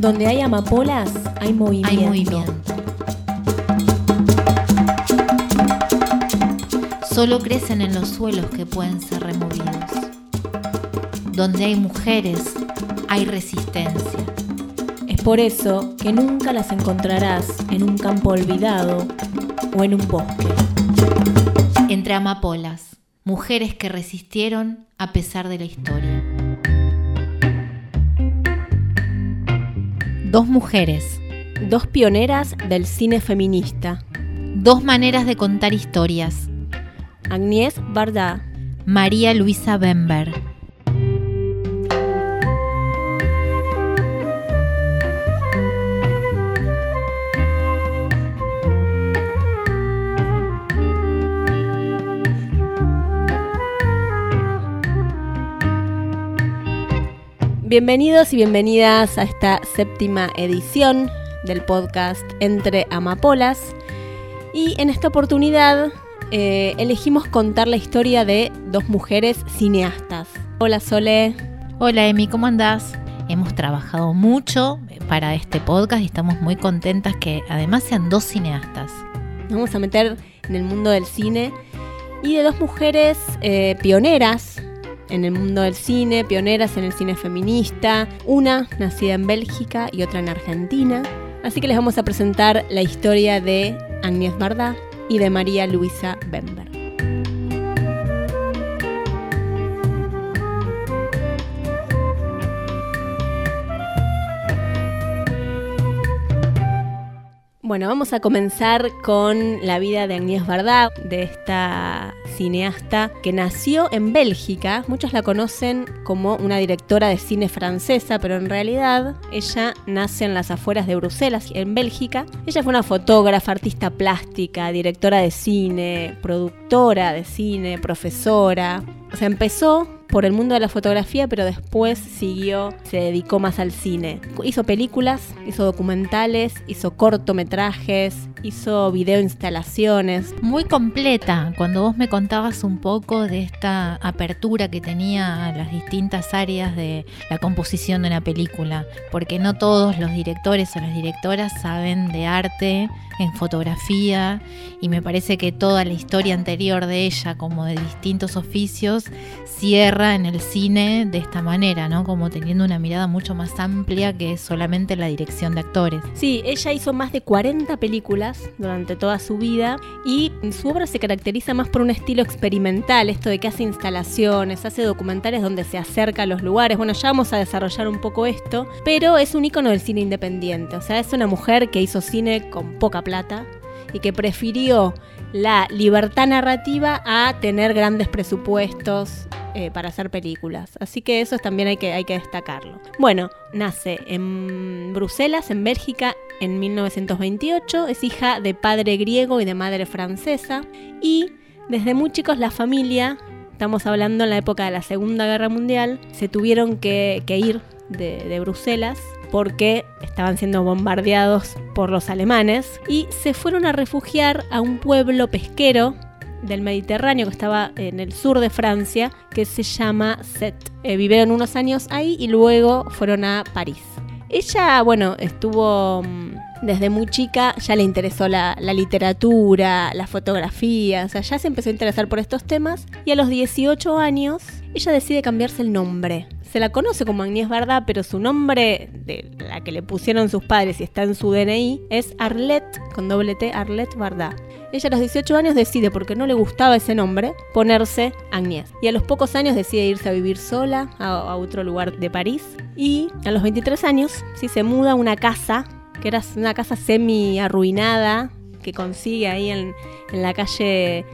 Donde hay amapolas, hay movimiento. Hay movimiento. Solo crecen en los suelos que pueden ser removidos. Donde hay mujeres, hay resistencia. Es por eso que nunca las encontrarás en un campo olvidado o en un bosque. Entre amapolas, mujeres que resistieron a pesar de la historia. Dos mujeres, Dos pioneras del cine feminista. dos maneras de contar historias. Agnès Varda. María Luisa Bember. Bienvenidos y bienvenidas a esta séptima edición del podcast Entre Amapolas. Y en esta oportunidad eh, elegimos contar la historia de dos mujeres cineastas. Hola Sole. Hola Emi, ¿cómo andás? Hemos trabajado mucho para este podcast y estamos muy contentas que además sean dos cineastas. Nos vamos a meter en el mundo del cine y de dos mujeres eh, pioneras en el mundo del cine, pioneras en el cine feminista, una nacida en Bélgica y otra en Argentina. Así que les vamos a presentar la historia de Agnès Varda y de María Luisa Bember. Bueno, vamos a comenzar con la vida de Agnès Varda, de esta cineasta que nació en Bélgica. Muchos la conocen como una directora de cine francesa, pero en realidad ella nace en las afueras de Bruselas, en Bélgica. Ella fue una fotógrafa, artista plástica, directora de cine, productora de cine, profesora. O sea, empezó por el mundo de la fotografía, pero después siguió, se dedicó más al cine. Hizo películas, hizo documentales, hizo cortometrajes, hizo videoinstalaciones. Muy completa, cuando vos me contabas un poco de esta apertura que tenía a las distintas áreas de la composición de una película, porque no todos los directores o las directoras saben de arte en fotografía y me parece que toda la historia anterior de ella, como de distintos oficios, cierra en el cine de esta manera, ¿no? Como teniendo una mirada mucho más amplia que solamente la dirección de actores. Sí, ella hizo más de 40 películas durante toda su vida y su obra se caracteriza más por un estilo experimental, esto de que hace instalaciones, hace documentales donde se acerca a los lugares. Bueno, ya vamos a desarrollar un poco esto, pero es un icono del cine independiente, o sea, es una mujer que hizo cine con poca plata y que prefirió la libertad narrativa a tener grandes presupuestos eh, para hacer películas. Así que eso también hay que, hay que destacarlo. Bueno, nace en Bruselas, en Bélgica, en 1928. Es hija de padre griego y de madre francesa. Y desde muy chicos la familia, estamos hablando en la época de la Segunda Guerra Mundial, se tuvieron que, ir de, de Bruselas porque estaban siendo bombardeados por los alemanes y se fueron a refugiar a un pueblo pesquero del Mediterráneo que estaba en el sur de Francia que se llama Set. Eh, vivieron unos años ahí y luego fueron a París. Ella, bueno, estuvo mm, desde muy chica, ya le interesó la, literatura, la fotografía, o sea, ya se empezó a interesar por estos temas y a los 18 años ella decide cambiarse el nombre. Se la conoce como Agnès Varda, pero su nombre, de la que le pusieron sus padres y está en su DNI, es Arlette, con doble T, Arlette Varda. Ella a los 18 años decide, porque no le gustaba ese nombre, ponerse Agnès. Y a los pocos años decide irse a vivir sola a, otro lugar de París. Y a los 23 años, sí, se muda a una casa, que era una casa semi arruinada, que consigue ahí en, en la calle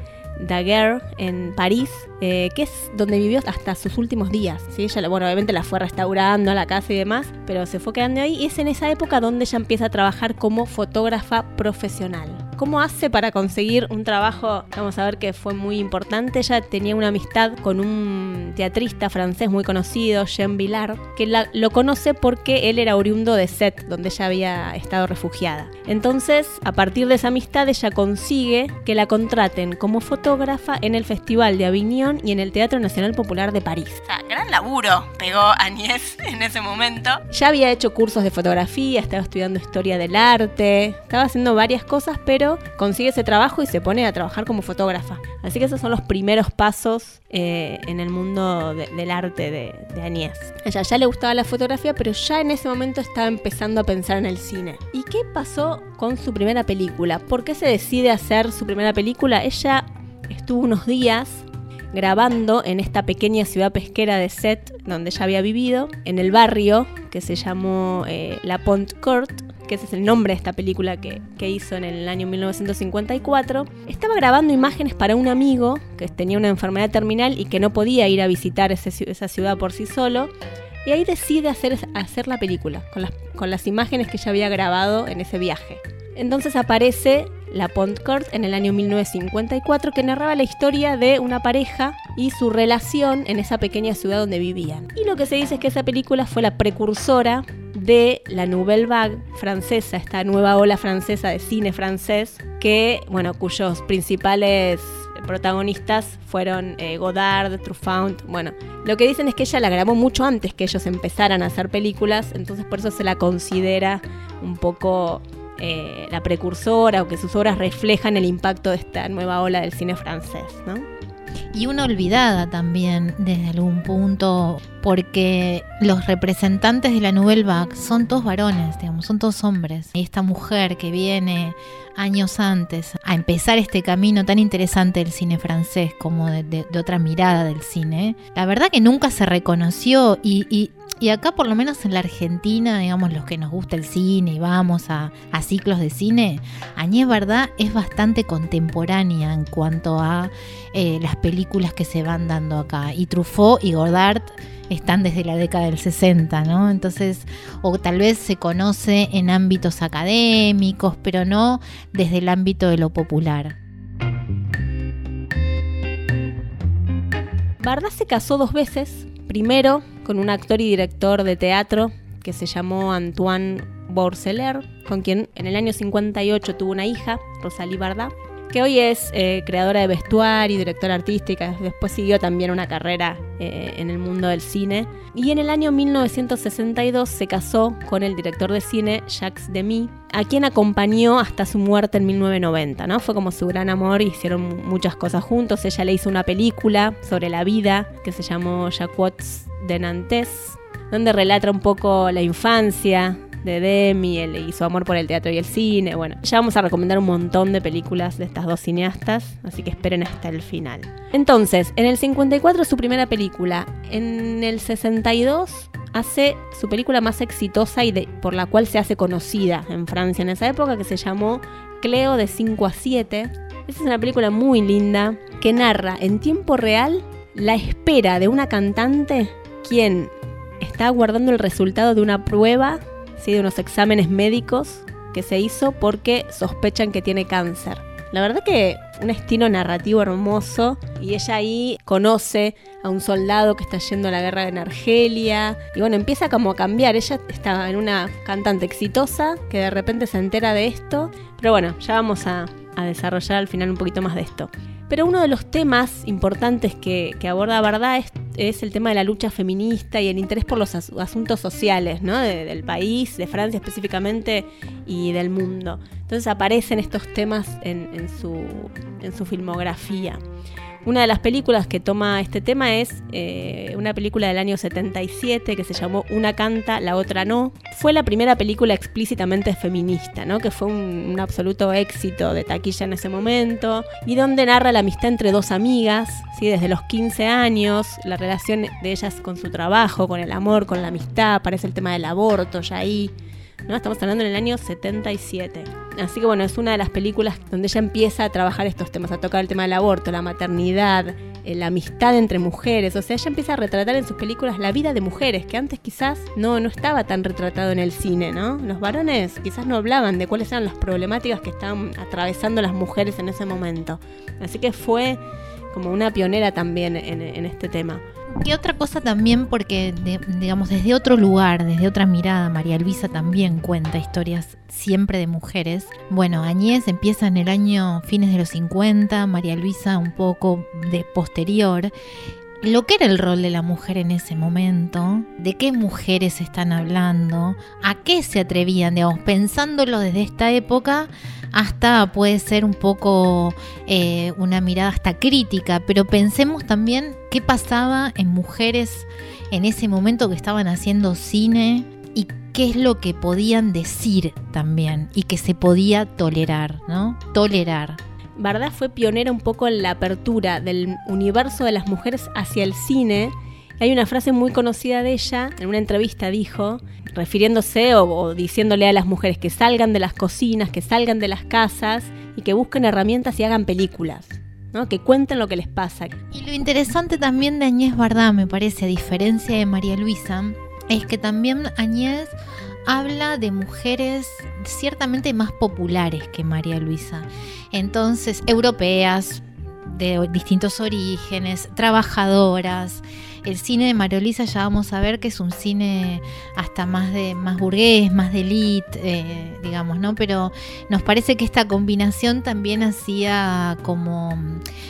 Daguerre en París, eh, que es donde vivió hasta sus últimos días. ¿sí? Ella, bueno, obviamente la fue restaurando la casa y demás, pero se fue quedando ahí y es en esa época donde ella empieza a trabajar como fotógrafa profesional. ¿Cómo hace para conseguir un trabajo? Vamos a ver que fue muy importante. Ella tenía una amistad con un teatrista francés muy conocido, Jean Villard, que la, lo conoce porque él era oriundo de Set, donde ella había estado refugiada. Entonces, a partir de esa amistad, ella consigue que la contraten como fotógrafa en el Festival de Avignon y en el Teatro Nacional Popular de París. O sea, gran laburo pegó Añez en ese momento. Ya había hecho cursos de fotografía, estaba estudiando historia del arte, estaba haciendo varias cosas, pero consigue ese trabajo y se pone a trabajar como fotógrafa. Así que esos son los primeros pasos eh, en el mundo del arte de, de Añez. ella ya le gustaba la fotografía, pero ya en ese momento estaba empezando a pensar en el cine. ¿Y qué pasó con su primera película? ¿Por qué se decide hacer su primera película? Ella estuvo unos días grabando en esta pequeña ciudad pesquera de Set, donde ella había vivido, en el barrio que se llamó eh, La Pont Court, que ese es el nombre de esta película que, hizo en el año 1954, estaba grabando imágenes para un amigo que tenía una enfermedad terminal y que no podía ir a visitar esa ciudad por sí solo. Y ahí decide hacer, hacer la película, con las, con las imágenes que ella había grabado en ese viaje. Entonces aparece la Pont Court en el año 1954 que narraba la historia de una pareja y su relación en esa pequeña ciudad donde vivían. Y lo que se dice es que esa película fue la precursora de la Nouvelle Vague francesa, esta nueva ola francesa de cine francés, que, bueno, cuyos principales protagonistas fueron eh, Godard, Truffaut. Bueno, lo que dicen es que ella la grabó mucho antes que ellos empezaran a hacer películas, entonces por eso se la considera un poco eh, la precursora o que sus obras reflejan el impacto de esta nueva ola del cine francés, ¿no? Y una olvidada también desde algún punto, porque los representantes de la Nouvelle Vague son todos varones, digamos, son todos hombres. Y esta mujer que viene años antes a empezar este camino tan interesante del cine francés como de, otra mirada del cine, la verdad que nunca se reconoció y y acá, por lo menos en la Argentina, digamos, los que nos gusta el cine y vamos a, ciclos de cine, Añez Verdad es bastante contemporánea en cuanto a eh, las películas que se van dando acá. Y Truffaut y Godard están desde la década del 60, ¿no? Entonces, o tal vez se conoce en ámbitos académicos, pero no desde el ámbito de lo popular. Bardá se casó dos veces, primero con un actor y director de teatro que se llamó Antoine Bourseler, con quien en el año 58 tuvo una hija, Rosalie Bardá, que hoy es eh, creadora de vestuario y directora artística. Después siguió también una carrera eh, en el mundo del cine. Y en el año 1962 se casó con el director de cine Jacques Demy, a quien acompañó hasta su muerte en 1990. ¿no? Fue como su gran amor, hicieron muchas cosas juntos. Ella le hizo una película sobre la vida que se llamó Jacques de Nantes, donde relata un poco la infancia de Demi y su amor por el teatro y el cine. Bueno, ya vamos a recomendar un montón de películas de estas dos cineastas, así que esperen hasta el final. Entonces, en el 54 su primera película, en el 62 hace su película más exitosa y por la cual se hace conocida en Francia en esa época, que se llamó Cleo de 5 a 7. Esa es una película muy linda que narra en tiempo real la espera de una cantante quien está guardando el resultado de una prueba, ¿sí? de unos exámenes médicos que se hizo porque sospechan que tiene cáncer. La verdad que un estilo narrativo hermoso y ella ahí conoce a un soldado que está yendo a la guerra en Argelia y bueno, empieza como a cambiar. Ella está en una cantante exitosa que de repente se entera de esto, pero bueno, ya vamos a, desarrollar al final un poquito más de esto. Pero uno de los temas importantes que, aborda Bardá es, el tema de la lucha feminista y el interés por los asuntos sociales ¿no? del país, de Francia específicamente y del mundo. Entonces aparecen estos temas en, su, en su filmografía. Una de las películas que toma este tema es eh, una película del año 77 que se llamó Una canta, la otra no. Fue la primera película explícitamente feminista, ¿no? que fue un, absoluto éxito de taquilla en ese momento, y donde narra la amistad entre dos amigas, ¿sí? desde los 15 años, la relación de ellas con su trabajo, con el amor, con la amistad, aparece el tema del aborto ya ahí. ¿No? Estamos hablando en el año 77. Así que bueno, es una de las películas donde ella empieza a trabajar estos temas, a tocar el tema del aborto, la maternidad, eh, la amistad entre mujeres. O sea, ella empieza a retratar en sus películas la vida de mujeres, que antes quizás no, no estaba tan retratado en el cine, ¿no? Los varones quizás no hablaban de cuáles eran las problemáticas que estaban atravesando las mujeres en ese momento. Así que fue como una pionera también en este tema. Y otra cosa también, porque digamos desde otro lugar, desde otra mirada, María Luisa también cuenta historias siempre de mujeres. Bueno, Añez empieza en el año fines de los 50, María Luisa un poco de posterior. lo que era el rol de la mujer en ese momento, de qué mujeres están hablando, a qué se atrevían, digamos, pensándolo desde esta época hasta puede ser un poco eh, una mirada hasta crítica, pero pensemos también qué pasaba en mujeres en ese momento que estaban haciendo cine y qué es lo que podían decir también y que se podía tolerar, ¿no? Tolerar. Bardá fue pionera un poco en la apertura del universo de las mujeres hacia el cine. Hay una frase muy conocida de ella, en una entrevista dijo, refiriéndose o, diciéndole a las mujeres que salgan de las cocinas, que salgan de las casas y que busquen herramientas y hagan películas. ¿no? que cuenten lo que les pasa. Y lo interesante también de Añez Bardá, me parece, a diferencia de María Luisa, es que también Añez habla de mujeres ciertamente más populares que María Luisa. Entonces, europeas, de distintos orígenes, trabajadoras, el cine de Mariolisa ya vamos a ver que es un cine hasta más de más burgués, más de elite, eh, digamos, ¿no? Pero nos parece que esta combinación también hacía como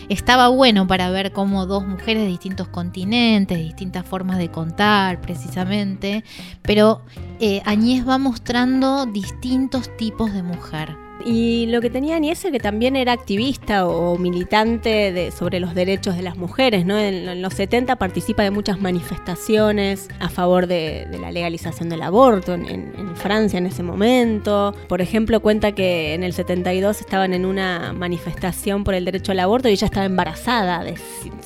estaba bueno para ver cómo dos mujeres de distintos continentes, distintas formas de contar, precisamente, pero eh, Añez va mostrando distintos tipos de mujer. Y lo que tenía Aniese, que también era activista o militante de, sobre los derechos de las mujeres, ¿no? En, los 70 participa de muchas manifestaciones a favor de, la legalización del aborto en, en, Francia en ese momento. Por ejemplo, cuenta que en el 72 estaban en una manifestación por el derecho al aborto y ella estaba embarazada de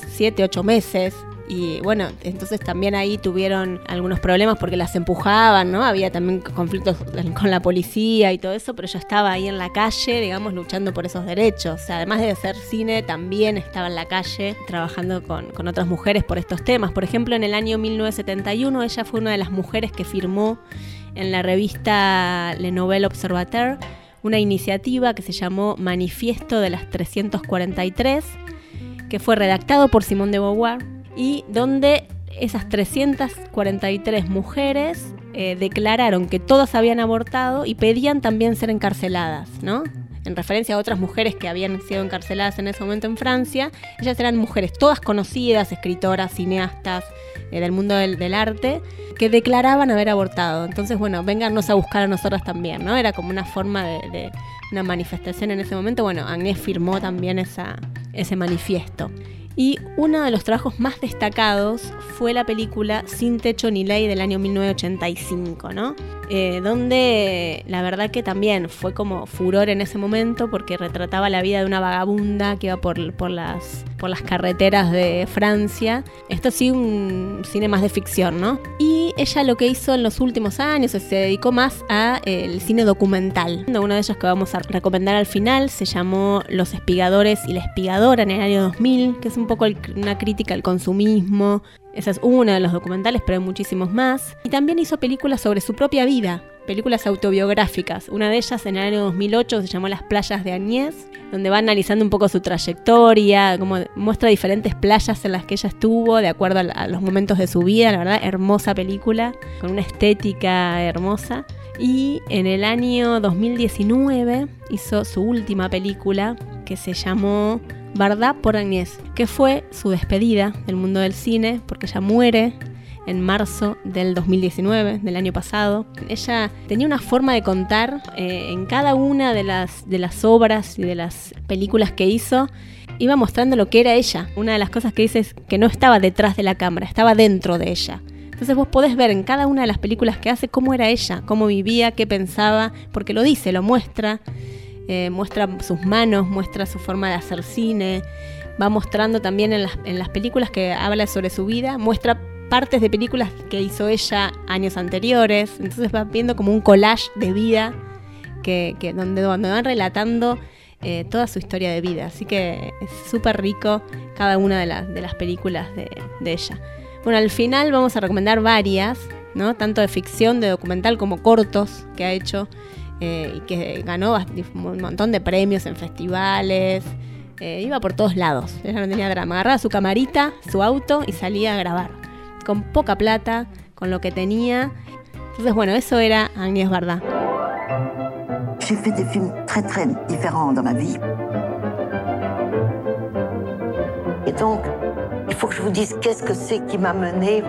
7, 8 meses y bueno, entonces también ahí tuvieron algunos problemas porque las empujaban, ¿no? Había también conflictos con la policía y todo eso, pero ella estaba ahí en la calle, digamos, luchando por esos derechos. O sea, además de hacer cine, también estaba en la calle trabajando con, con otras mujeres por estos temas. Por ejemplo, en el año 1971 ella fue una de las mujeres que firmó en la revista Le Nouvel Observateur una iniciativa que se llamó Manifiesto de las 343, que fue redactado por Simone de Beauvoir y donde esas 343 mujeres eh, declararon que todas habían abortado y pedían también ser encarceladas, ¿no? En referencia a otras mujeres que habían sido encarceladas en ese momento en Francia, ellas eran mujeres todas conocidas, escritoras, cineastas eh, del mundo del, arte, que declaraban haber abortado. Entonces, bueno, véngannos a buscar a nosotras también, ¿no? Era como una forma de, una manifestación en ese momento. Bueno, Agnès firmó también ese manifiesto. Y uno de los trabajos más destacados fue la película Sin Techo ni Ley del año 1985, ¿no? Eh, donde la verdad que también fue como furor en ese momento porque retrataba la vida de una vagabunda que iba por, por, las, por las carreteras de Francia. Esto sí, un cine más de ficción, ¿no? Ella lo que hizo en los últimos años se dedicó más al eh, cine documental. Una de ellas que vamos a recomendar al final se llamó Los espigadores y la espigadora en el año 2000, que es un poco una crítica al consumismo, esa es una de los documentales, pero hay muchísimos más. Y también hizo películas sobre su propia vida, películas autobiográficas. Una de ellas en el año 2008 se llamó Las playas de Añez, donde va analizando un poco su trayectoria, como muestra diferentes playas en las que ella estuvo, de acuerdo a, los momentos de su vida. La verdad, hermosa película, con una estética hermosa. Y en el año 2019 hizo su última película, que se llamó Bardá por Agnès, que fue su despedida del mundo del cine, porque ella muere en marzo del 2019, del año pasado. Ella tenía una forma de contar eh, en cada una de las, de las obras y de las películas que hizo, iba mostrando lo que era ella. Una de las cosas que dice es que no estaba detrás de la cámara, estaba dentro de ella. Entonces vos podés ver en cada una de las películas que hace cómo era ella, cómo vivía, qué pensaba, porque lo dice, lo muestra. Eh, muestra sus manos, muestra su forma de hacer cine, va mostrando también en las, en las películas que habla sobre su vida, muestra partes de películas que hizo ella años anteriores, entonces va viendo como un collage de vida que, donde, van relatando eh, toda su historia de vida, así que es súper rico cada una de, las, películas de, de ella. Bueno, al final vamos a recomendar varias, ¿no? tanto de ficción, de documental como cortos que ha hecho eh, y que ganó un montón de premios en festivales. Eh, iba por todos lados, ella no tenía drama. Agarraba su camarita, su auto y salía a grabar. Con poca plata, con lo que tenía. Entonces, bueno, eso era Agnès Varda. J'ai fait des films très très différents dans ma vie. Et donc, il faut que je vous dise qu'est-ce que c'est qui m'a mené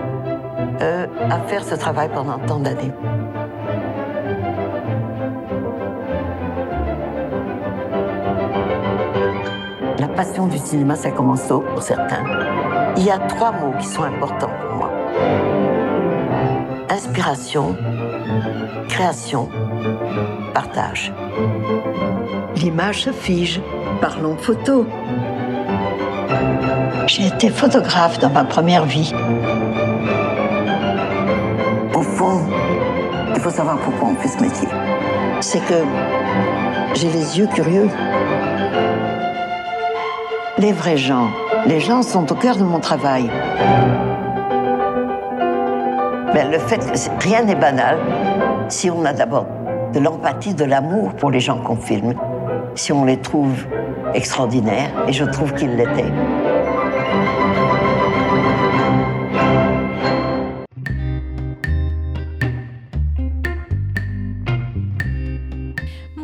euh, à faire ce travail pendant tant d'années. La passion du cinéma, ça commence tôt pour certains. Il y a trois mots qui sont importants Inspiration, création, partage. L'image se fige. Parlons photo. J'ai été photographe dans ma première vie. Au fond, il faut savoir pourquoi on fait ce métier. C'est que j'ai les yeux curieux. Les vrais gens, les gens sont au cœur de mon travail. Mais le fait que rien n'est banal si on a d'abord de l'empathie, de l'amour pour les gens qu'on filme, si on les trouve extraordinaires, et je trouve qu'ils l'étaient.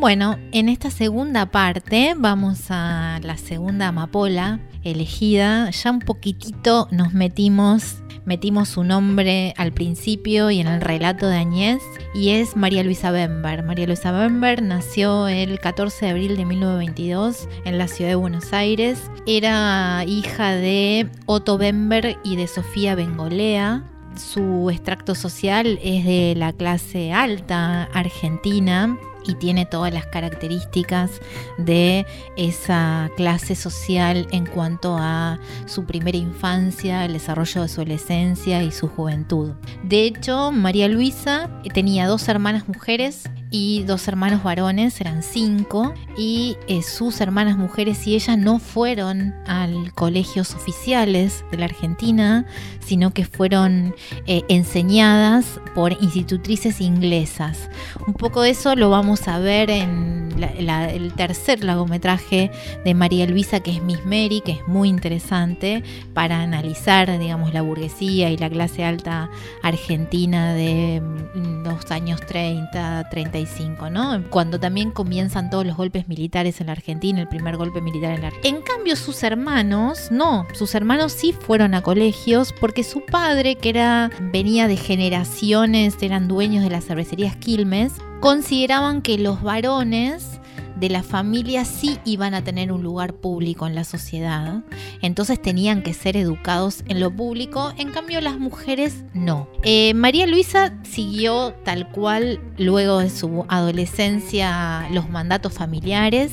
Bueno, en esta segunda parte vamos a la segunda amapola elegida. Ya un poquitito nos metimos, metimos su nombre al principio y en el relato de Añez y es María Luisa Bember. María Luisa Bember nació el 14 de abril de 1922 en la ciudad de Buenos Aires. Era hija de Otto Bember y de Sofía Bengolea su extracto social es de la clase alta argentina y tiene todas las características de esa clase social en cuanto a su primera infancia, el desarrollo de su adolescencia y su juventud. De hecho, María Luisa tenía dos hermanas mujeres y dos hermanos varones, eran cinco, y eh, sus hermanas mujeres y ella no fueron al colegios oficiales de la Argentina, sino que fueron eh, enseñadas por institutrices inglesas. Un poco de eso lo vamos a ver en el tercer largometraje de María Luisa, que es Miss Mary, que es muy interesante para analizar, digamos, la burguesía y la clase alta argentina de mm, los años 30, 35, ¿no? Cuando también comienzan todos los golpes militares en la Argentina, el primer golpe militar en la Argentina. En cambio, sus hermanos, no, sus hermanos sí fueron a colegios porque su padre, que era, venía de generaciones, eran dueños de las cervecerías Quilmes, consideraban que los varones de la familia sí iban a tener un lugar público en la sociedad, entonces tenían que ser educados en lo público, en cambio las mujeres no. Eh, María Luisa siguió tal cual luego de su adolescencia los mandatos familiares,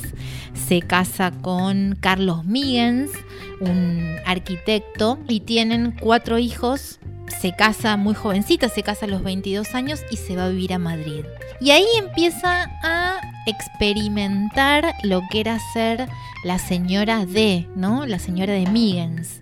se casa con Carlos Migens, un arquitecto, y tienen cuatro hijos se casa muy jovencita, se casa a los 22 años y se va a vivir a Madrid. Y ahí empieza a experimentar lo que era ser la señora de, ¿no? La señora de Miggins.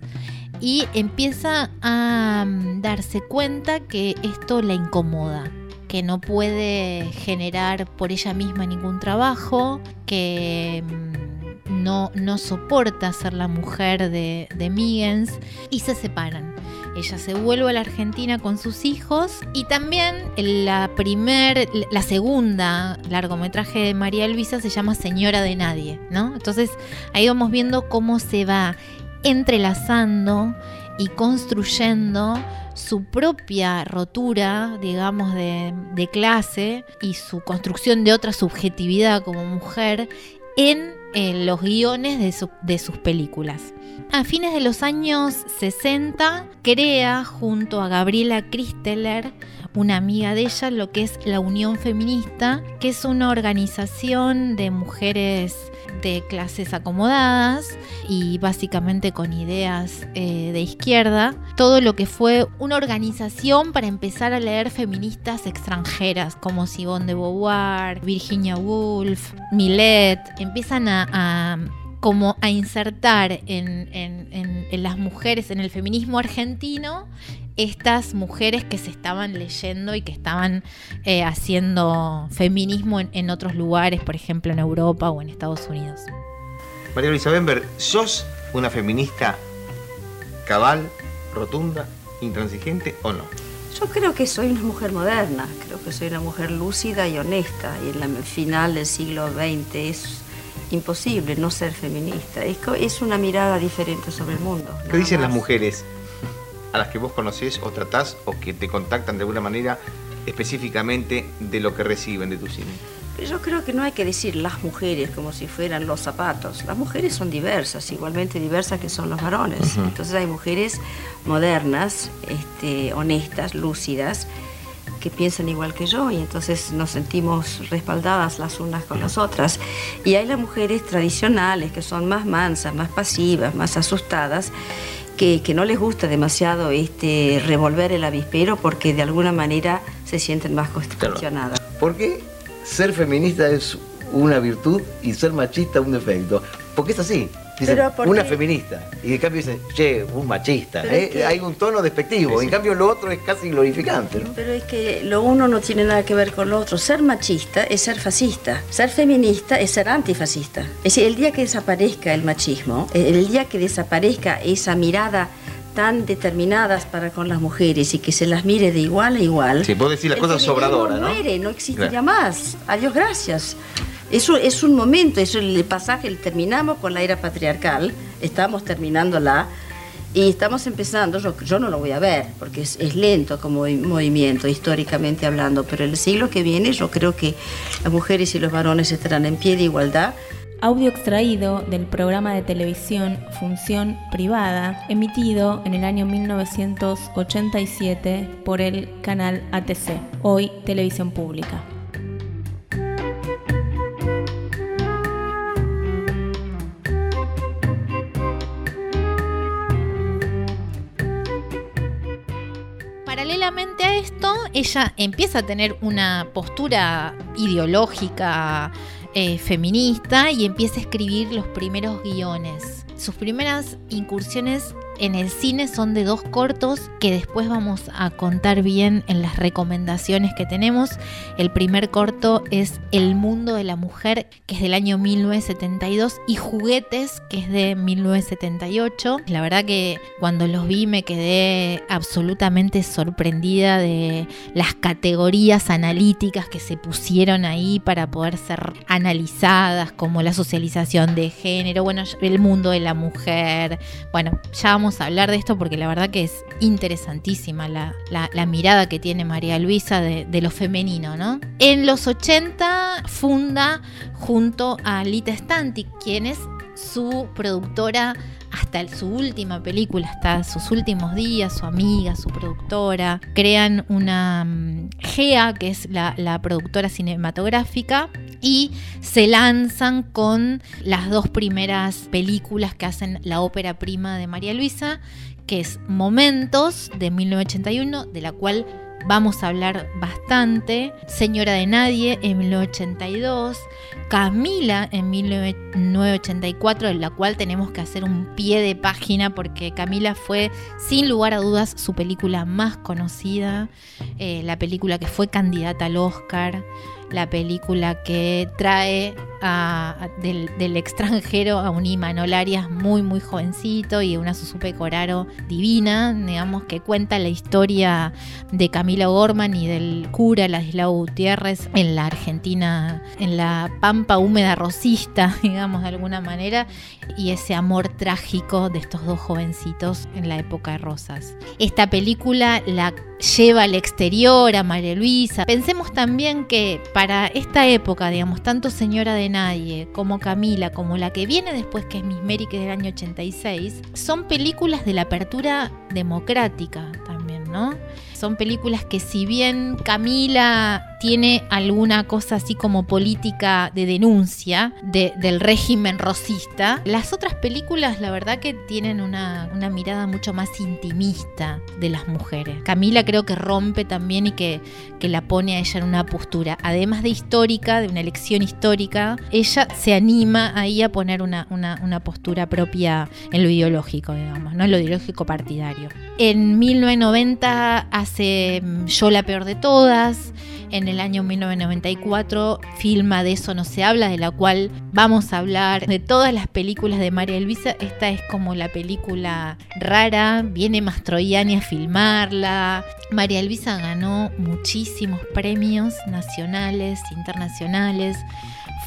Y empieza a mm, darse cuenta que esto la incomoda, que no puede generar por ella misma ningún trabajo, que mm, no, no soporta ser la mujer de, de Miggins y se separan. Ella se vuelve a la Argentina con sus hijos y también la primer, la segunda largometraje de María Luisa se llama Señora de Nadie, ¿no? Entonces ahí vamos viendo cómo se va entrelazando y construyendo su propia rotura, digamos, de, clase y su construcción de otra subjetividad como mujer en, los guiones de sus películas. A fines de los años 60 crea junto a Gabriela Christeler, una amiga de ella, lo que es la Unión Feminista, que es una organización de mujeres de clases acomodadas y básicamente con ideas eh, de izquierda, todo lo que fue una organización para empezar a leer feministas extranjeras como Simone de Beauvoir, Virginia Woolf, Millet, empiezan a como a insertar en, las mujeres, en el feminismo argentino, estas mujeres que se estaban leyendo y que estaban eh, haciendo feminismo en, otros lugares, por ejemplo en Europa o en Estados Unidos. María Luisa Bember, ¿sos una feminista cabal, rotunda, intransigente o no? Yo creo que soy una mujer moderna, creo que soy una mujer lúcida y honesta, y en la final del siglo XX es imposible no ser feminista. Es, es una mirada diferente sobre el mundo. ¿Qué dicen las mujeres a las que vos conocés o tratás o que te contactan de alguna manera específicamente de lo que reciben de tu cine? Yo creo que no hay que decir las mujeres como si fueran los zapatos. Las mujeres son diversas, igualmente diversas que son los varones. Entonces hay mujeres modernas, este, honestas, lúcidas, que piensan igual que yo y entonces nos sentimos respaldadas las unas con las otras. Y hay las mujeres tradicionales que son más mansas, más pasivas, más asustadas, que, no les gusta demasiado este, revolver el avispero porque de alguna manera se sienten más cuestionadas. ¿Por qué ser feminista es una virtud y ser machista un defecto? Porque es así. Dicen, Pero ¿por una feminista. Y en cambio dicen, che, un machista. ¿eh? es que- Hay un tono despectivo. Sí, sí. En cambio lo otro es casi glorificante, ¿no? Pero es que lo uno no tiene nada que ver con lo otro. Ser machista es ser fascista. Ser feminista es ser antifascista. Es decir, el día que desaparezca el machismo, eh, el día que desaparezca esa mirada tan determinadas para con las mujeres y que se las mire de igual a igual. Sí, vos decís la el cosa feminismo sobradora, ¿no? muere, no existe Claro. ya más. Adiós, gracias. Eso es un momento, es el pasaje, el- terminamos con la era patriarcal, estamos terminándola y estamos empezando, yo, no lo voy a ver, porque es, es lento como movi- movimiento, históricamente hablando, pero el siglo que viene yo creo que las mujeres y los varones estarán en pie de igualdad. Audio extraído del programa de televisión Función Privada, emitido en el año 1987 por el canal ATC, hoy Televisión Pública. Paralelamente a esto, ella empieza a tener una postura ideológica eh, feminista y empieza a escribir los primeros guiones. Sus primeras incursiones en el cine son de dos cortos que después vamos a contar bien en las recomendaciones que tenemos. El primer corto es El mundo de la mujer, que es del año 1972, y Juguetes, que es de 1978. La verdad que cuando los vi me quedé absolutamente sorprendida de las categorías analíticas que se pusieron ahí para poder ser analizadas, como la socialización de género, bueno, el mundo de la mujer. Bueno, ya vamos a hablar de esto porque la verdad que es interesantísima la, mirada que tiene María Luisa de, de lo femenino, ¿no? En los 80 funda junto a Lita Stantic, quien es su productora hasta su última película, hasta sus últimos días, su amiga, su productora. Crean una mm, GEA, que es la, la productora cinematográfica, y se lanzan con las dos primeras películas que hacen la ópera prima de María Luisa, que es Momentos de 1981, de la cual vamos a hablar bastante, Señora de Nadie en 1982, Camila en 1984, en la cual tenemos que hacer un pie de página porque Camila fue sin lugar a dudas su película más conocida, eh, la película que fue candidata al Oscar, la película que trae del extranjero a un Imanol Arias muy muy jovencito y una Susupe Coraro divina, digamos que cuenta la historia de Camila Gorman y del cura Ladislao Gutiérrez en la Argentina, en la pampa húmeda rosista, digamos de alguna manera, y ese amor trágico de estos dos jovencitos en la época de Rosas. Esta película la lleva al exterior a María Luisa. Pensemos también que para esta época, digamos, tanto Señora de Nadie como Camila, como la que viene después, que es Miss Mary, que es del año 86, son películas de la apertura democrática también, ¿no? Son películas que si bien Camila tiene alguna cosa así como política de denuncia de- del régimen rosista, las otras películas la verdad que tienen una, una mirada mucho más intimista de las mujeres. Camila creo que rompe también y que, que la pone a ella en una postura, además de histórica, de una elección histórica, ella se anima ahí a poner una, una- una postura propia en lo ideológico, digamos, ¿no? En lo ideológico partidario. En 1990 hace mm, Yo la peor de todas. En el año 1994 filma De eso no se habla, de la cual vamos a hablar de todas las películas de María Luisa. Esta es como la película rara, viene Mastroianni a filmarla. María Luisa ganó muchísimos premios nacionales, internacionales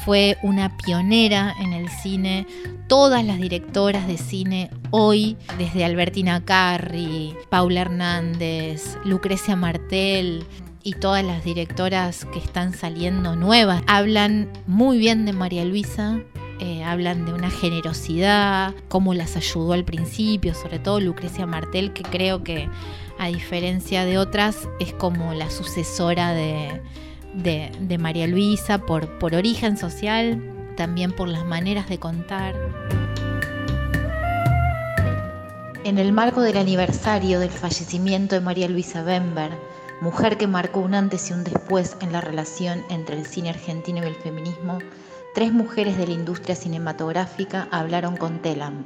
fue una pionera en el cine. Todas las directoras de cine hoy, desde Albertina Carri, Paula Hernández, Lucrecia Martel, y todas las directoras que están saliendo nuevas hablan muy bien de María Luisa, eh, hablan de una generosidad, cómo las ayudó al principio, sobre todo Lucrecia Martel, que creo que a diferencia de otras es como la sucesora de, de, María Luisa por, por origen social, también por las maneras de contar. En el marco del aniversario del fallecimiento de María Luisa Bember, mujer que marcó un antes y un después en la relación entre el cine argentino y el feminismo, tres mujeres de la industria cinematográfica hablaron con Telam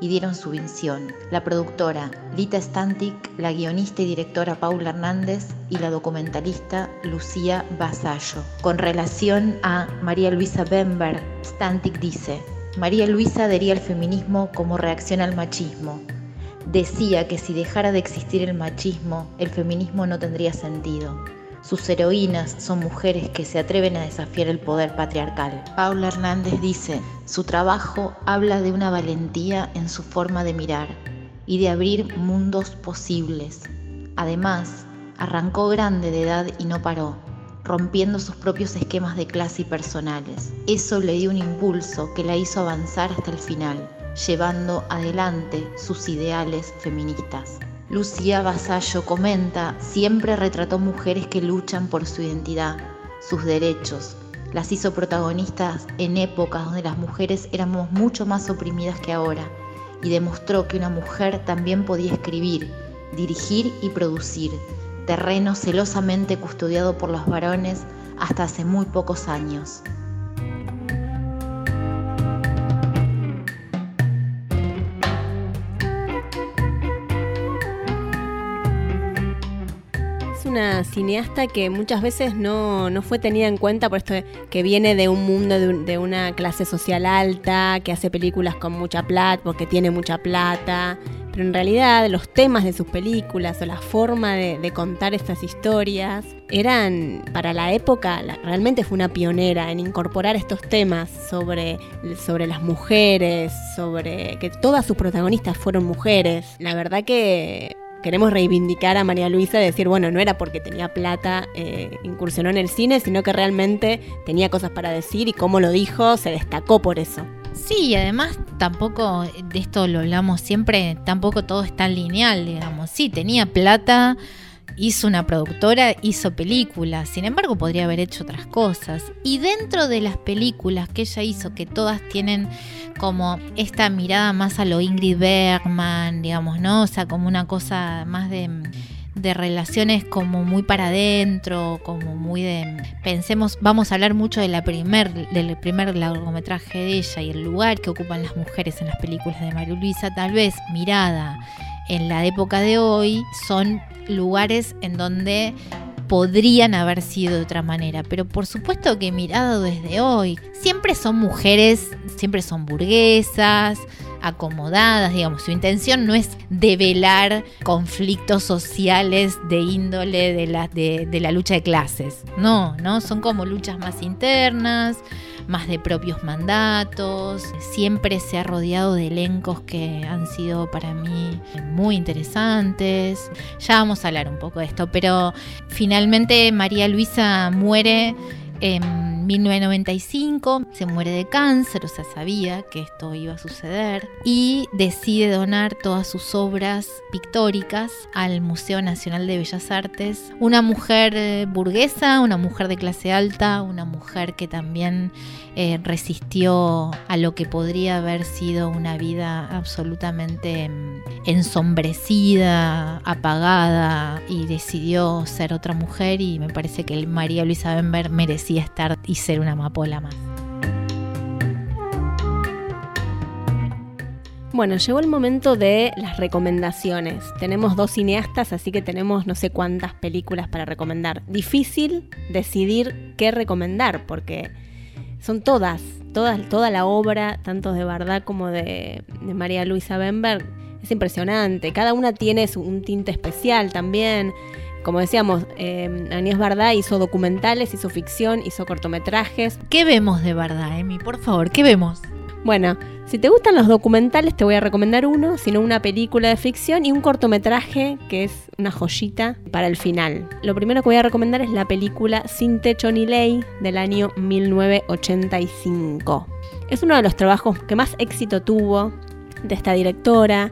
y dieron su visión. La productora Lita Stantic, la guionista y directora Paula Hernández y la documentalista Lucía Basallo. Con relación a María Luisa Bember, Stantic dice, María Luisa adhería al feminismo como reacción al machismo, Decía que si dejara de existir el machismo, el feminismo no tendría sentido. Sus heroínas son mujeres que se atreven a desafiar el poder patriarcal. Paula Hernández dice, su trabajo habla de una valentía en su forma de mirar y de abrir mundos posibles. Además, arrancó grande de edad y no paró, rompiendo sus propios esquemas de clase y personales. Eso le dio un impulso que la hizo avanzar hasta el final llevando adelante sus ideales feministas. Lucía Basallo comenta, siempre retrató mujeres que luchan por su identidad, sus derechos. Las hizo protagonistas en épocas donde las mujeres éramos mucho más oprimidas que ahora y demostró que una mujer también podía escribir, dirigir y producir, terreno celosamente custodiado por los varones hasta hace muy pocos años. Una cineasta que muchas veces no, fue tenida en cuenta por esto que viene de un mundo de, una clase social alta, que hace películas con mucha plata, porque tiene mucha plata. Pero en realidad los temas de sus películas o la forma de, contar estas historias eran, para la época, realmente fue una pionera en incorporar estos temas sobre, sobre las mujeres, sobre que todas sus protagonistas fueron mujeres. La verdad que queremos reivindicar a María Luisa y decir, bueno, no era porque tenía plata, eh, incursionó en el cine, sino que realmente tenía cosas para decir y como lo dijo, se destacó por eso. Sí, y además tampoco, de esto lo hablamos siempre, tampoco todo es tan lineal, digamos. Sí, tenía plata, hizo una productora, hizo películas, sin embargo podría haber hecho otras cosas. Y dentro de las películas que ella hizo, que todas tienen como esta mirada más a lo Ingrid Bergman, digamos, ¿no? O sea, como una cosa más de relaciones como muy para adentro, como muy de pensemos, vamos a hablar mucho de la primer, del primer largometraje de ella y el lugar que ocupan las mujeres en las películas de María Luisa, tal vez mirada en la época de hoy, son lugares en donde podrían haber sido de otra manera, pero por supuesto que mirado desde hoy, siempre son mujeres, siempre son burguesas, acomodadas, digamos, su intención no es develar conflictos sociales de índole de la, de, de la lucha de clases, no, no, son como luchas más internas, más de propios mandatos, siempre se ha rodeado de elencos que han sido para mí muy interesantes. Ya vamos a hablar un poco de esto, pero finalmente María Luisa muere en 1995 se muere de cáncer, o sea, sabía que esto iba a suceder, y decide donar todas sus obras pictóricas al Museo Nacional de Bellas Artes. Una mujer eh, burguesa, una mujer de clase alta, una mujer que también eh, resistió a lo que podría haber sido una vida absolutamente mm, ensombrecida, apagada, y decidió ser otra mujer y me parece que María Luisa Bember merecía estar y ser una amapola más. Bueno, llegó el momento de las recomendaciones. Tenemos dos cineastas, así que tenemos no sé cuántas películas para recomendar. Difícil decidir qué recomendar, porque son todas, todas toda la obra, tanto de Bardá como de, María Luisa Bemberg, es impresionante. Cada una tiene un tinte especial también. Como decíamos, eh, Agnès Varda hizo documentales, hizo ficción, hizo cortometrajes. ¿Qué vemos de Varda, Emi? Por favor, ¿qué vemos? Bueno, si te gustan los documentales, te voy a recomendar uno, sino una película de ficción y un cortometraje que es una joyita para el final. Lo primero que voy a recomendar es la película Sin Techo ni Ley del año 1985. Es uno de los trabajos que más éxito tuvo de esta directora,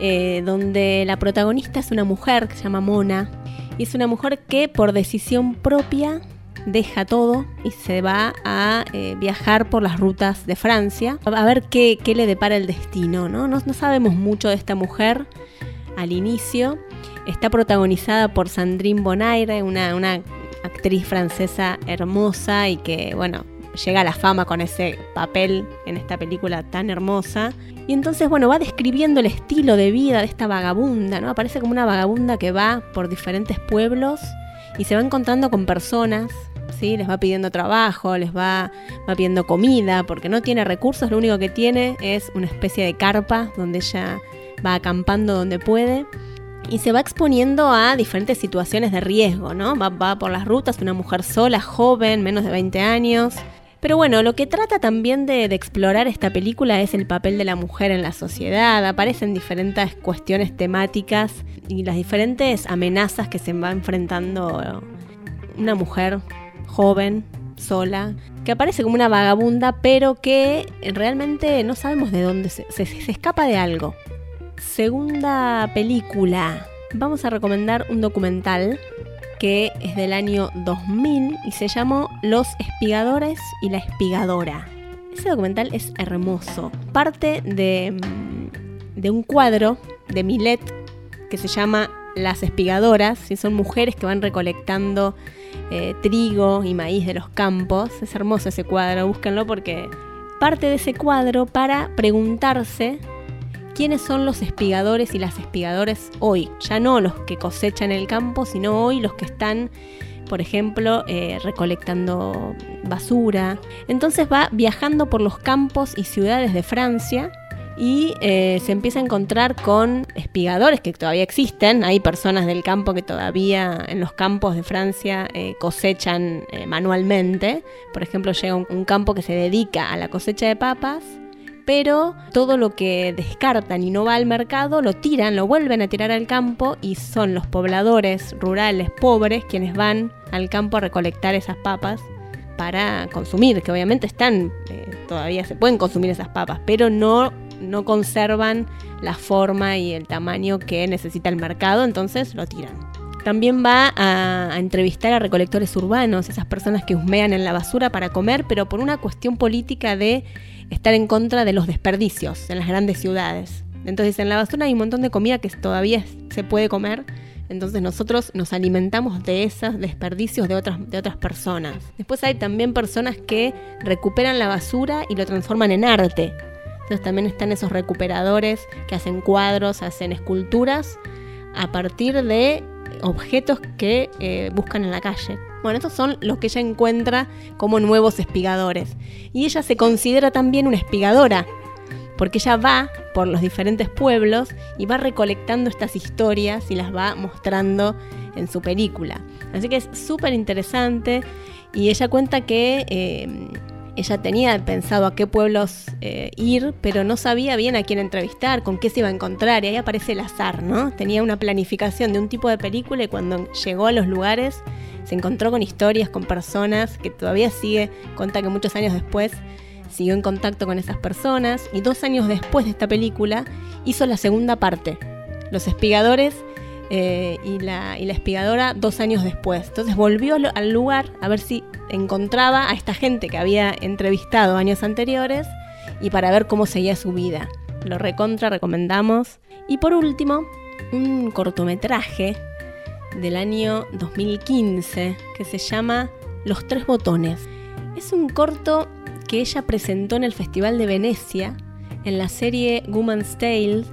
eh, donde la protagonista es una mujer que se llama Mona, y es una mujer que por decisión propia deja todo y se va a eh, viajar por las rutas de Francia a ver qué, qué le depara el destino. ¿no? ¿no? Sabemos mucho de esta mujer al inicio. Está protagonizada por Sandrine Bonaire, una, una actriz francesa hermosa y que, bueno, llega a la fama con ese papel en esta película tan hermosa. Y entonces, bueno, va describiendo el estilo de vida de esta vagabunda, ¿no? Aparece como una vagabunda que va por diferentes pueblos y se va encontrando con personas, ¿sí? Les va pidiendo trabajo, les va, pidiendo comida, porque no tiene recursos, lo único que tiene es una especie de carpa donde ella va acampando donde puede. Y se va exponiendo a diferentes situaciones de riesgo, ¿no? Va por las rutas, una mujer sola, joven, menos de 20 años, pero bueno, lo que trata también de, explorar esta película es el papel de la mujer en la sociedad. Aparecen diferentes cuestiones temáticas y las diferentes amenazas que se va enfrentando una mujer joven, sola, que aparece como una vagabunda, pero que realmente no sabemos de dónde se escapa de algo. Segunda película. Vamos a recomendar un documental que es del año 2000 y se llamó Los espigadores y la espigadora. Ese documental es hermoso. Parte de, de un cuadro de Milet que se llama Las espigadoras, y son mujeres que van recolectando eh, trigo y maíz de los campos. Es hermoso ese cuadro, búsquenlo porque parte de ese cuadro para preguntarse quiénes son los espigadores y las espigadores hoy. Ya no los que cosechan el campo, sino hoy los que están, por ejemplo, eh, recolectando basura. Entonces va viajando por los campos y ciudades de Francia y eh, se empieza a encontrar con espigadores que todavía existen. Hay personas del campo que todavía en los campos de Francia eh, cosechan manualmente. Por ejemplo, llega un, un campo que se dedica a la cosecha de papas pero todo lo que descartan y no va al mercado lo tiran, lo vuelven a tirar al campo y son los pobladores rurales pobres quienes van al campo a recolectar esas papas para consumir, que obviamente están, eh, todavía se pueden consumir esas papas, pero no, no conservan la forma y el tamaño que necesita el mercado, entonces lo tiran. También va a, entrevistar a recolectores urbanos, esas personas que husmean en la basura para comer, pero por una cuestión política de estar en contra de los desperdicios en las grandes ciudades. Entonces en la basura hay un montón de comida que todavía se puede comer, entonces nosotros nos alimentamos de esos desperdicios de otras, de otras personas. Después hay también personas que recuperan la basura y lo transforman en arte. Entonces también están esos recuperadores que hacen cuadros, hacen esculturas a partir de objetos que eh, buscan en la calle. Bueno, estos son los que ella encuentra como nuevos espigadores. Y ella se considera también una espigadora, porque ella va por los diferentes pueblos y va recolectando estas historias y las va mostrando en su película. Así que es súper interesante y ella cuenta que eh, ella tenía pensado a qué pueblos eh, ir, pero no sabía bien a quién entrevistar, con qué se iba a encontrar, y ahí aparece el azar, ¿no? Tenía una planificación de un tipo de película y cuando llegó a los lugares se encontró con historias, con personas que todavía sigue, cuenta que muchos años después siguió en contacto con esas personas y dos años después de esta película hizo la segunda parte, Los espigadores eh, y, la, y la espigadora dos años después. Entonces volvió al lugar a ver si encontraba a esta gente que había entrevistado años anteriores y para ver cómo seguía su vida. Lo recontra recomendamos. Y por último, un cortometraje del año 2015 que se llama Los Tres Botones. Es un corto que ella presentó en el Festival de Venecia en la serie Woman's Tale,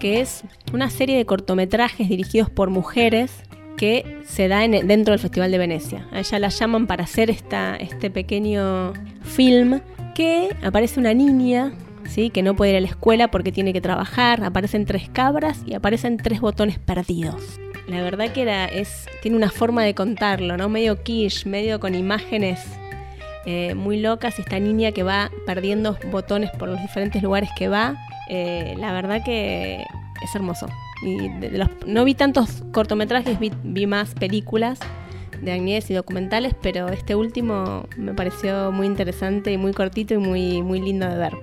que es una serie de cortometrajes dirigidos por mujeres que se da en, dentro del Festival de Venecia. A ella la llaman para hacer esta, este pequeño film que aparece una niña ¿sí? que no puede ir a la escuela porque tiene que trabajar, aparecen tres cabras y aparecen tres botones perdidos. la verdad que tiene una forma de contarlo, ¿no? Medio quiche, medio con imágenes eh, muy locas esta niña que va perdiendo botones por los diferentes lugares que va. Eh, la verdad que es hermoso. Y no vi tantos cortometrajes, vi, más películas de Agnès y documentales, pero este último me pareció muy interesante y muy cortito y muy, muy lindo de ver.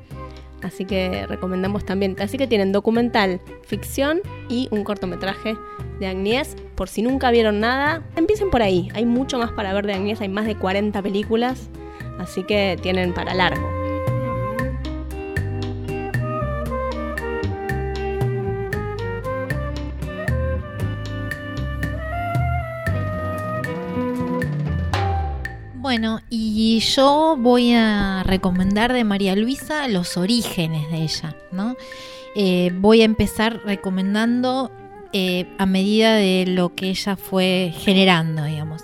Así que recomendamos también. Así que tienen documental, ficción y un cortometraje de Agnès. Por si nunca vieron nada, empiecen por ahí. Hay mucho más para ver de Agnès, hay más de 40 películas. Así que tienen para largo. Bueno, y yo voy a recomendar de María Luisa los orígenes de ella, ¿no? Eh, voy a empezar recomendando eh, a medida de lo que ella fue generando, digamos.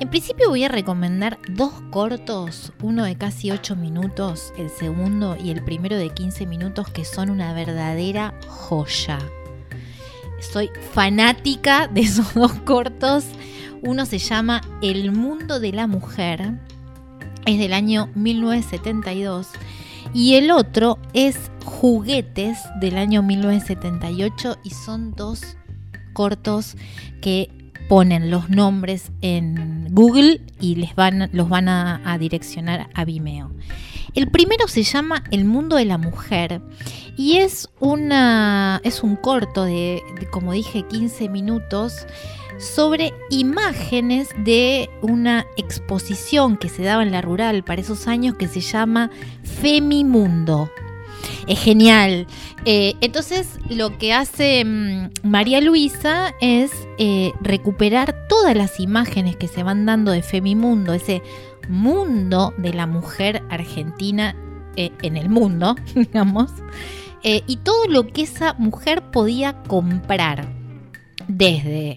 En principio voy a recomendar dos cortos, uno de casi 8 minutos, el segundo y el primero de 15 minutos, que son una verdadera joya. Soy fanática de esos dos cortos uno se llama El mundo de la mujer, es del año 1972, y el otro es Juguetes del año 1978 y son dos cortos que ponen los nombres en Google y les van, los van a, direccionar a Vimeo. El primero se llama El mundo de la mujer. Y es, una, es un corto de, de como dije, 15 minutos sobre imágenes de una exposición que se daba en la rural para esos años que se llama Femimundo. Es genial. Eh, entonces lo que hace mm, María Luisa es eh, recuperar todas las imágenes que se van dando de Femimundo, ese mundo de la mujer argentina eh, en el mundo, digamos, y todo lo que esa mujer podía comprar. Desde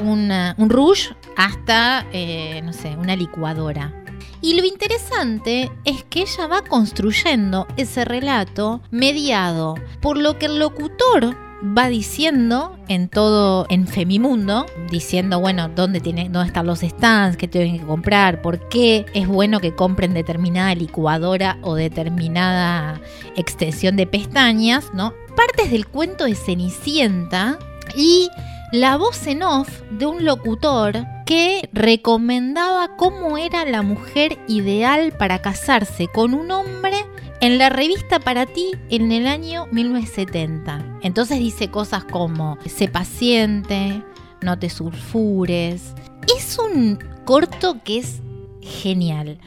un rouge hasta, eh, no sé, una licuadora. Y lo interesante es que ella va construyendo ese relato mediado por lo que el locutor va diciendo en todo, en Femimundo, diciendo, bueno, dónde, dónde están los stands, qué tienen que comprar, por qué es bueno que compren determinada licuadora o determinada extensión de pestañas, ¿no? Partes del cuento de Cenicienta y la voz en off de un locutor que recomendaba cómo era la mujer ideal para casarse con un hombre en la revista Para ti en el año 1970. Entonces dice cosas como, sé paciente, no te sulfures. Es un corto que es genial.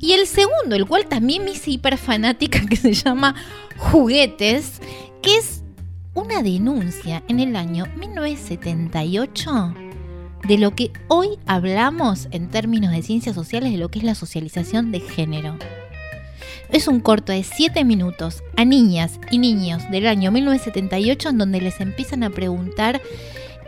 Y el segundo, el cual también me hice hiper fanática, que se llama Juguetes, que es una denuncia en el año 1978 de lo que hoy hablamos en términos de ciencias sociales de lo que es la socialización de género. Es un corto de 7 minutos a niñas y niños del año 1978 en donde les empiezan a preguntar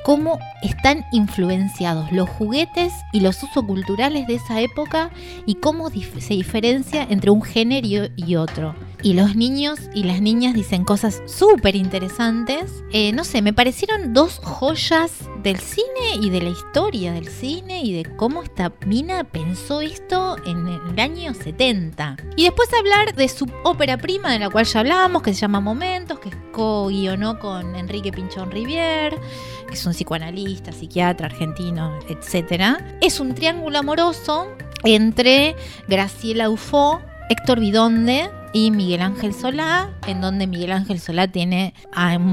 cómo están influenciados los juguetes y los usos culturales de esa época y cómo se diferencia entre un género y otro. Y los niños y las niñas dicen cosas súper interesantes. Eh, no sé, me parecieron dos joyas del cine y de la historia del cine y de cómo esta mina pensó esto en el año 70. Y después hablar de su ópera prima, de la cual ya hablamos, que se llama Momentos, que co-guionó con Enrique Pinchón Rivier que es un psicoanalista, psiquiatra argentino, etc. Es un triángulo amoroso entre Graciela Ufo, Héctor Bidonde y Miguel Ángel Solá, en donde Miguel Ángel Solá tiene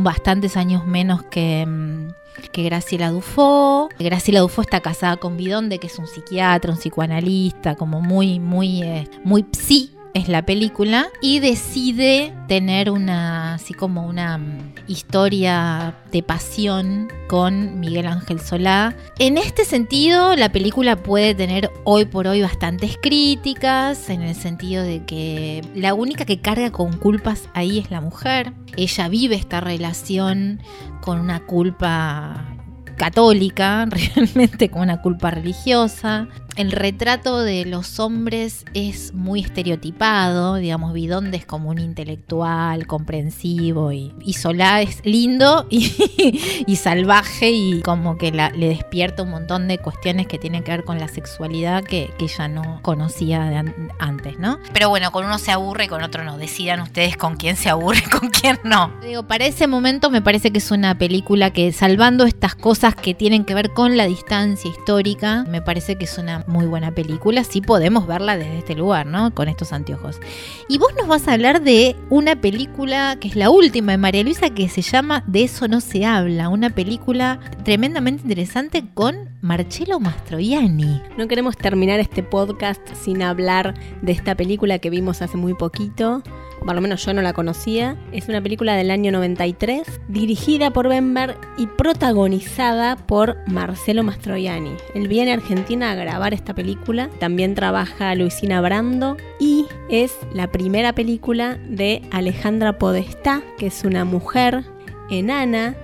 bastantes años menos que, mm, que Graciela Dufo. Graciela Dufo está casada con Bidonde, que es un psiquiatra, un psicoanalista, como muy, muy, eh, muy psi es la película y decide tener una así como una mm, historia de pasión con Miguel Ángel Solá. En este sentido, la película puede tener hoy por hoy bastantes críticas en el sentido de que la única que carga con culpas ahí es la mujer. Ella vive esta relación con una culpa católica, realmente con una culpa religiosa. El retrato de los hombres es muy estereotipado, digamos, Bidonde es como un intelectual, comprensivo y, y Solá es lindo y, salvaje y como que le despierta un montón de cuestiones que tienen que ver con la sexualidad que, que ella no conocía antes, ¿no? Pero bueno, con uno se aburre y con otro no. Decidan ustedes con quién se aburre y con quién no. Digo, para ese momento me parece que es una película que salvando estas cosas que tienen que ver con la distancia histórica, me parece que es una muy buena película, sí podemos verla desde este lugar, ¿no? Con estos anteojos. Y vos nos vas a hablar de una película que es la última de María Luisa que se llama De eso no se habla, una película tremendamente interesante con Marcello Mastroianni. No queremos terminar este podcast sin hablar de esta película que vimos hace muy poquito por lo menos yo no la conocía. Es una película del año 93, dirigida por Bember y protagonizada por Marcelo Mastroianni. Él viene a Argentina a grabar esta película. También trabaja Luisina Brando y es la primera película de Alejandra Podestá, que es una mujer enana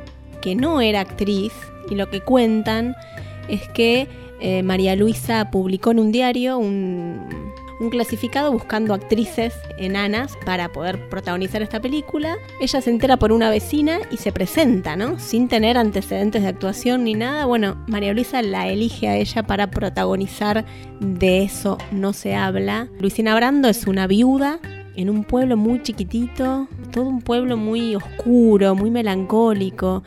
que no era actriz y lo que cuentan es que eh, María Luisa publicó en un diario un un clasificado buscando actrices enanas para poder protagonizar esta película. Ella se entera por una vecina y se presenta, ¿no? Sin tener antecedentes de actuación ni nada. Bueno, María Luisa la elige a ella para protagonizar De eso no se habla. Luisina Brando es una viuda en un pueblo muy chiquitito, todo un pueblo muy oscuro, muy melancólico.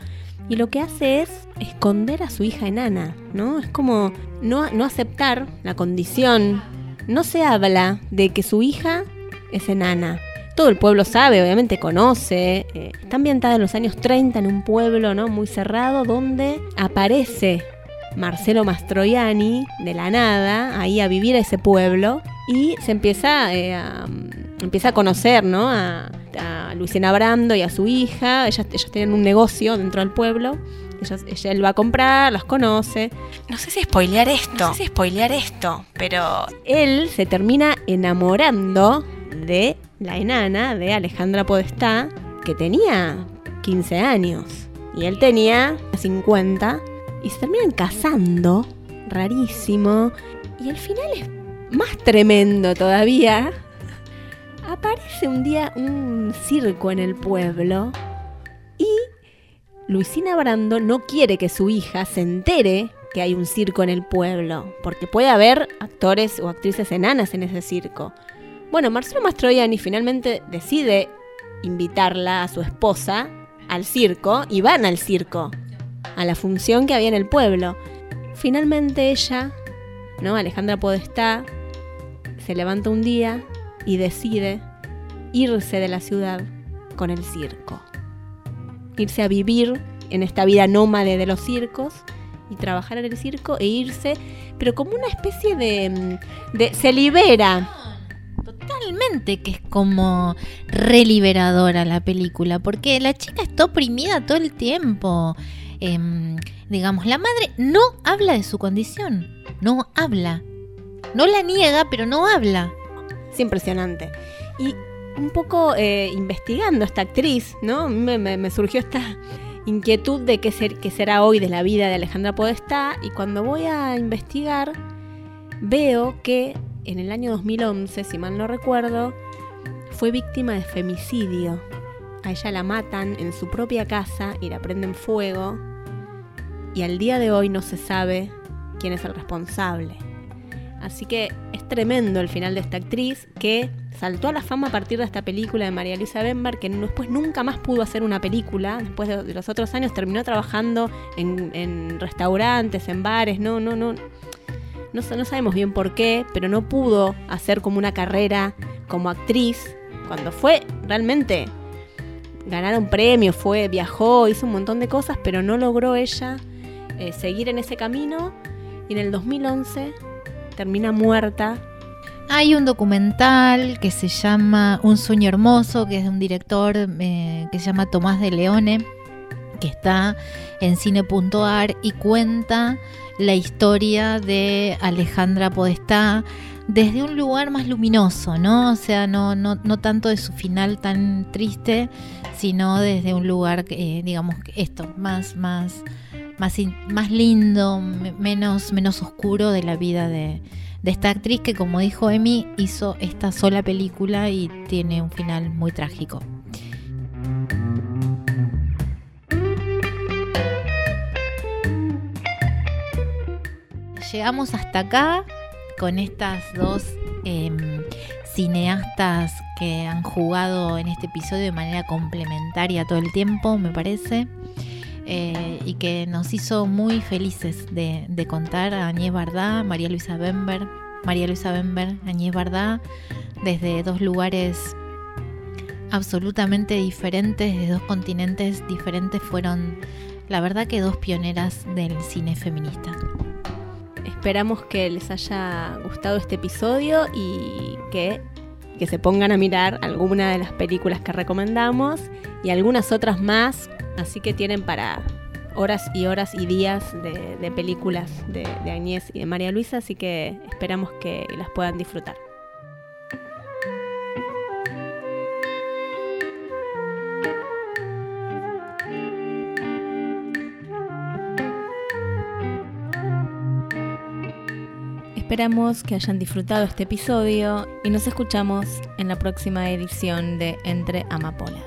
Y lo que hace es esconder a su hija enana, ¿no? Es como no, no aceptar la condición no se habla de que su hija es enana. Todo el pueblo sabe, obviamente conoce. Eh, está ambientada en los años 30 en un pueblo ¿no? muy cerrado donde aparece Marcelo Mastroianni de la nada ahí a vivir a ese pueblo y se empieza, eh, a, empieza a conocer ¿no? a, a Brando y a su hija. Ellas, ellos tienen un negocio dentro del pueblo ella, él va a comprar, las conoce. No sé si spoilear esto. No sé si spoilear esto, pero. Él se termina enamorando de la enana de Alejandra Podestá, que tenía 15 años. Y él tenía 50. Y se terminan casando. Rarísimo. Y el final es más tremendo todavía. Aparece un día un circo en el pueblo. Luisina Brando no quiere que su hija se entere que hay un circo en el pueblo, porque puede haber actores o actrices enanas en ese circo. Bueno, Marcelo Mastroianni finalmente decide invitarla a su esposa al circo y van al circo, a la función que había en el pueblo. Finalmente ella, ¿no? Alejandra Podestá, se levanta un día y decide irse de la ciudad con el circo irse a vivir en esta vida nómade de los circos y trabajar en el circo e irse, pero como una especie de, mm, de se libera. Totalmente que es como reliberadora la película, porque la chica está oprimida todo el tiempo. Em, digamos, la madre no habla de su condición, no habla. No la niega, pero no habla. Es impresionante. Y un poco eh, investigando esta actriz, ¿no? Me, surgió esta inquietud de qué, qué será hoy de la vida de Alejandra Podestá y cuando voy a investigar veo que en el año 2011, si mal no recuerdo, fue víctima de femicidio. A ella la matan en su propia casa y la prenden fuego y al día de hoy no se sabe quién es el responsable. Así que es tremendo el final de esta actriz que saltó a la fama a partir de esta película de María Luisa Bember, que después nunca más pudo hacer una película. Después de, los otros años terminó trabajando en, restaurantes, en bares, no, no, no. No, no sabemos bien por qué, pero no pudo hacer como una carrera como actriz. Cuando fue realmente ganar un premio, fue, viajó, hizo un montón de cosas, pero no logró ella eh, seguir en ese camino. Y en el 2011 termina muerta. Hay un documental que se llama Un sueño hermoso, que es de un director eh, que se llama Tomás de Leone, que está en cine.ar y cuenta la historia de Alejandra Podestá desde un lugar más luminoso, ¿no? O sea, no, no, no tanto de su final tan triste, sino desde un lugar, eh, digamos, esto, más, más más, lindo, menos, menos oscuro de la vida de, de esta actriz que como dijo Emi hizo esta sola película y tiene un final muy trágico. Llegamos hasta acá con estas dos em, cineastas que han jugado en este episodio de manera complementaria todo el tiempo, me parece. Eh, y que nos hizo muy felices de, contar a Añez Bardá, María Luisa Bember, María Luisa Bember, Añez Bardá, desde dos lugares absolutamente diferentes, de dos continentes diferentes, fueron la verdad que dos pioneras del cine feminista. Esperamos que les haya gustado este episodio y que, que se pongan a mirar alguna de las películas que recomendamos y algunas otras más Así que tienen para horas y horas y días de, películas de, de Agnés y de María Luisa, así que esperamos que las puedan disfrutar. Esperamos que hayan disfrutado este episodio y nos escuchamos en la próxima edición de Entre Amapolas.